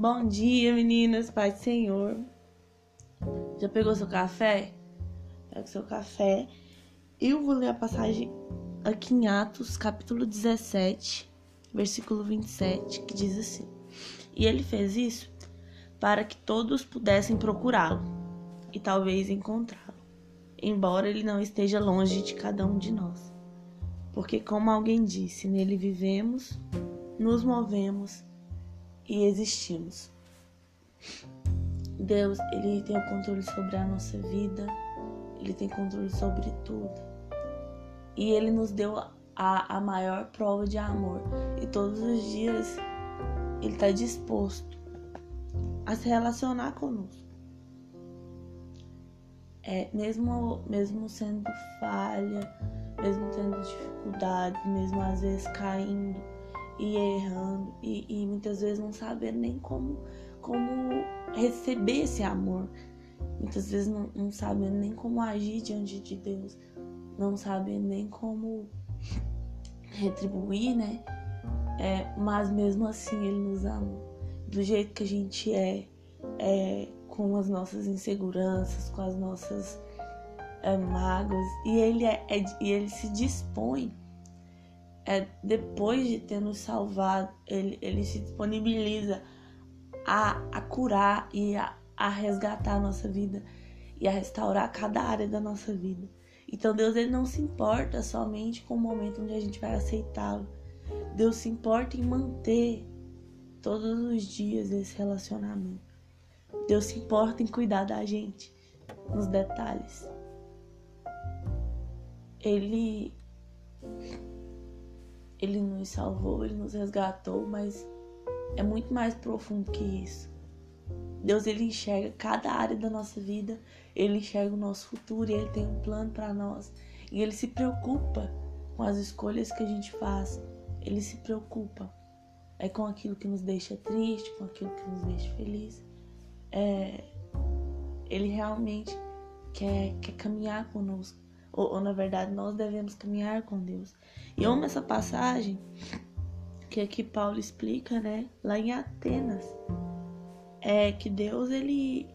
Bom dia, meninas, Pai do Senhor. Já pegou seu café? Pega seu café. Eu vou ler a passagem aqui em Atos, capítulo 17, versículo 27, que diz assim: E ele fez isso para que todos pudessem procurá-lo e talvez encontrá-lo, embora ele não esteja longe de cada um de nós. Porque, como alguém disse, nele vivemos, nos movemos e existimos. Deus, ele tem o controle sobre a nossa vida, ele tem controle sobre tudo. E ele nos deu a, a maior prova de amor. E todos os dias ele está disposto a se relacionar conosco. É, mesmo, mesmo sendo falha, mesmo tendo dificuldades, mesmo às vezes caindo e errando, e, e muitas vezes não sabendo nem como, como receber esse amor, muitas vezes não, não sabendo nem como agir diante de Deus, não sabendo nem como retribuir, né? É, mas mesmo assim Ele nos ama. Do jeito que a gente é, é com as nossas inseguranças, com as nossas é, mágoas, e Ele, é, é, e ele se dispõe é, depois de ter nos salvado, ele, ele se disponibiliza a, a curar e a, a resgatar a nossa vida e a restaurar cada área da nossa vida. Então Deus ele não se importa somente com o momento onde a gente vai aceitá-lo. Deus se importa em manter todos os dias esse relacionamento. Deus se importa em cuidar da gente nos detalhes. Ele ele nos salvou, ele nos resgatou, mas é muito mais profundo que isso. Deus ele enxerga cada área da nossa vida, ele enxerga o nosso futuro e ele tem um plano para nós. E ele se preocupa com as escolhas que a gente faz. Ele se preocupa é com aquilo que nos deixa triste, com aquilo que nos deixa feliz. É, ele realmente quer, quer caminhar conosco. Ou, ou, na verdade, nós devemos caminhar com Deus. E eu amo essa passagem que aqui Paulo explica, né? Lá em Atenas. É que Deus, ele,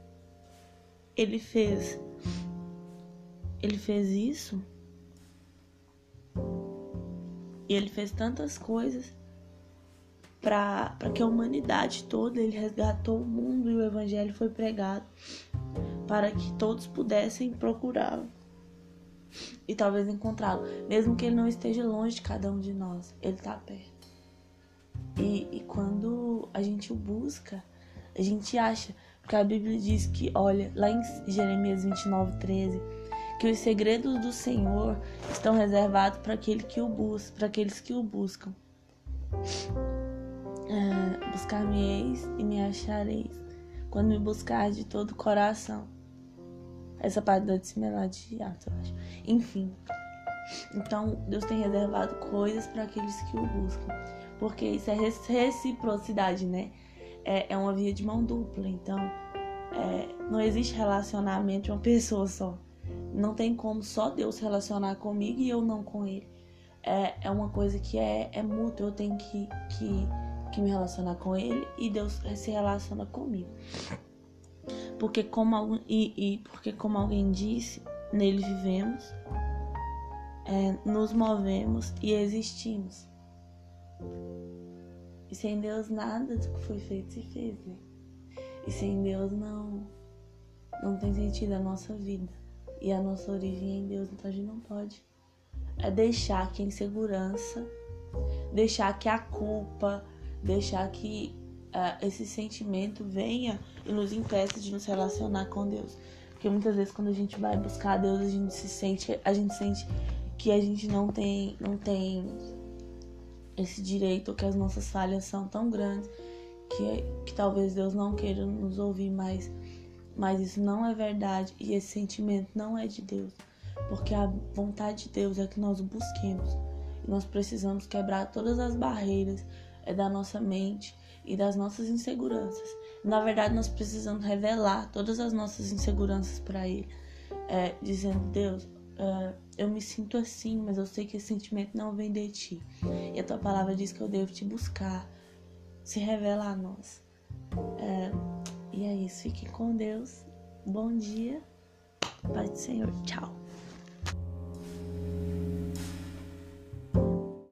ele fez. Ele fez isso. E ele fez tantas coisas para que a humanidade toda, ele resgatou o mundo e o evangelho foi pregado para que todos pudessem procurá-lo e talvez encontrá-lo, mesmo que ele não esteja longe de cada um de nós, ele está perto. E, e quando a gente o busca, a gente acha, porque a Bíblia diz que, olha, lá em Jeremias 29, 13, que os segredos do Senhor estão reservados para aquele que o busca, para aqueles que o buscam. Ah, buscar-me-eis e me achareis, quando me buscar de todo o coração. Essa parte da similar de Atos, eu acho. Enfim. Então, Deus tem reservado coisas para aqueles que o buscam. Porque isso é reciprocidade, né? É, é uma via de mão dupla. Então, é, não existe relacionamento de uma pessoa só. Não tem como só Deus relacionar comigo e eu não com Ele. É, é uma coisa que é, é mútua. Eu tenho que, que que me relacionar com ele e Deus se relaciona comigo. Porque como e, e porque como alguém disse, nele vivemos, é, nos movemos e existimos. E sem Deus nada do que foi feito se fez, né? E sem Deus não não tem sentido a nossa vida. E a nossa origem é em Deus, então a gente não pode é deixar que a insegurança, deixar que a culpa, deixar que esse sentimento venha e nos impeça de nos relacionar com Deus. Porque muitas vezes quando a gente vai buscar Deus, a gente se sente, a gente sente que a gente não tem, não tem esse direito, que as nossas falhas são tão grandes que, que talvez Deus não queira nos ouvir mais. Mas isso não é verdade e esse sentimento não é de Deus. Porque a vontade de Deus é que nós o busquemos. E nós precisamos quebrar todas as barreiras é da nossa mente e das nossas inseguranças. Na verdade, nós precisamos revelar todas as nossas inseguranças para Ele, é, dizendo: Deus, uh, eu me sinto assim, mas eu sei que esse sentimento não vem de Ti. E a Tua palavra diz que eu devo te buscar. Se revela a nós. É, e é isso. Fique com Deus. Bom dia. Paz do Senhor. Tchau.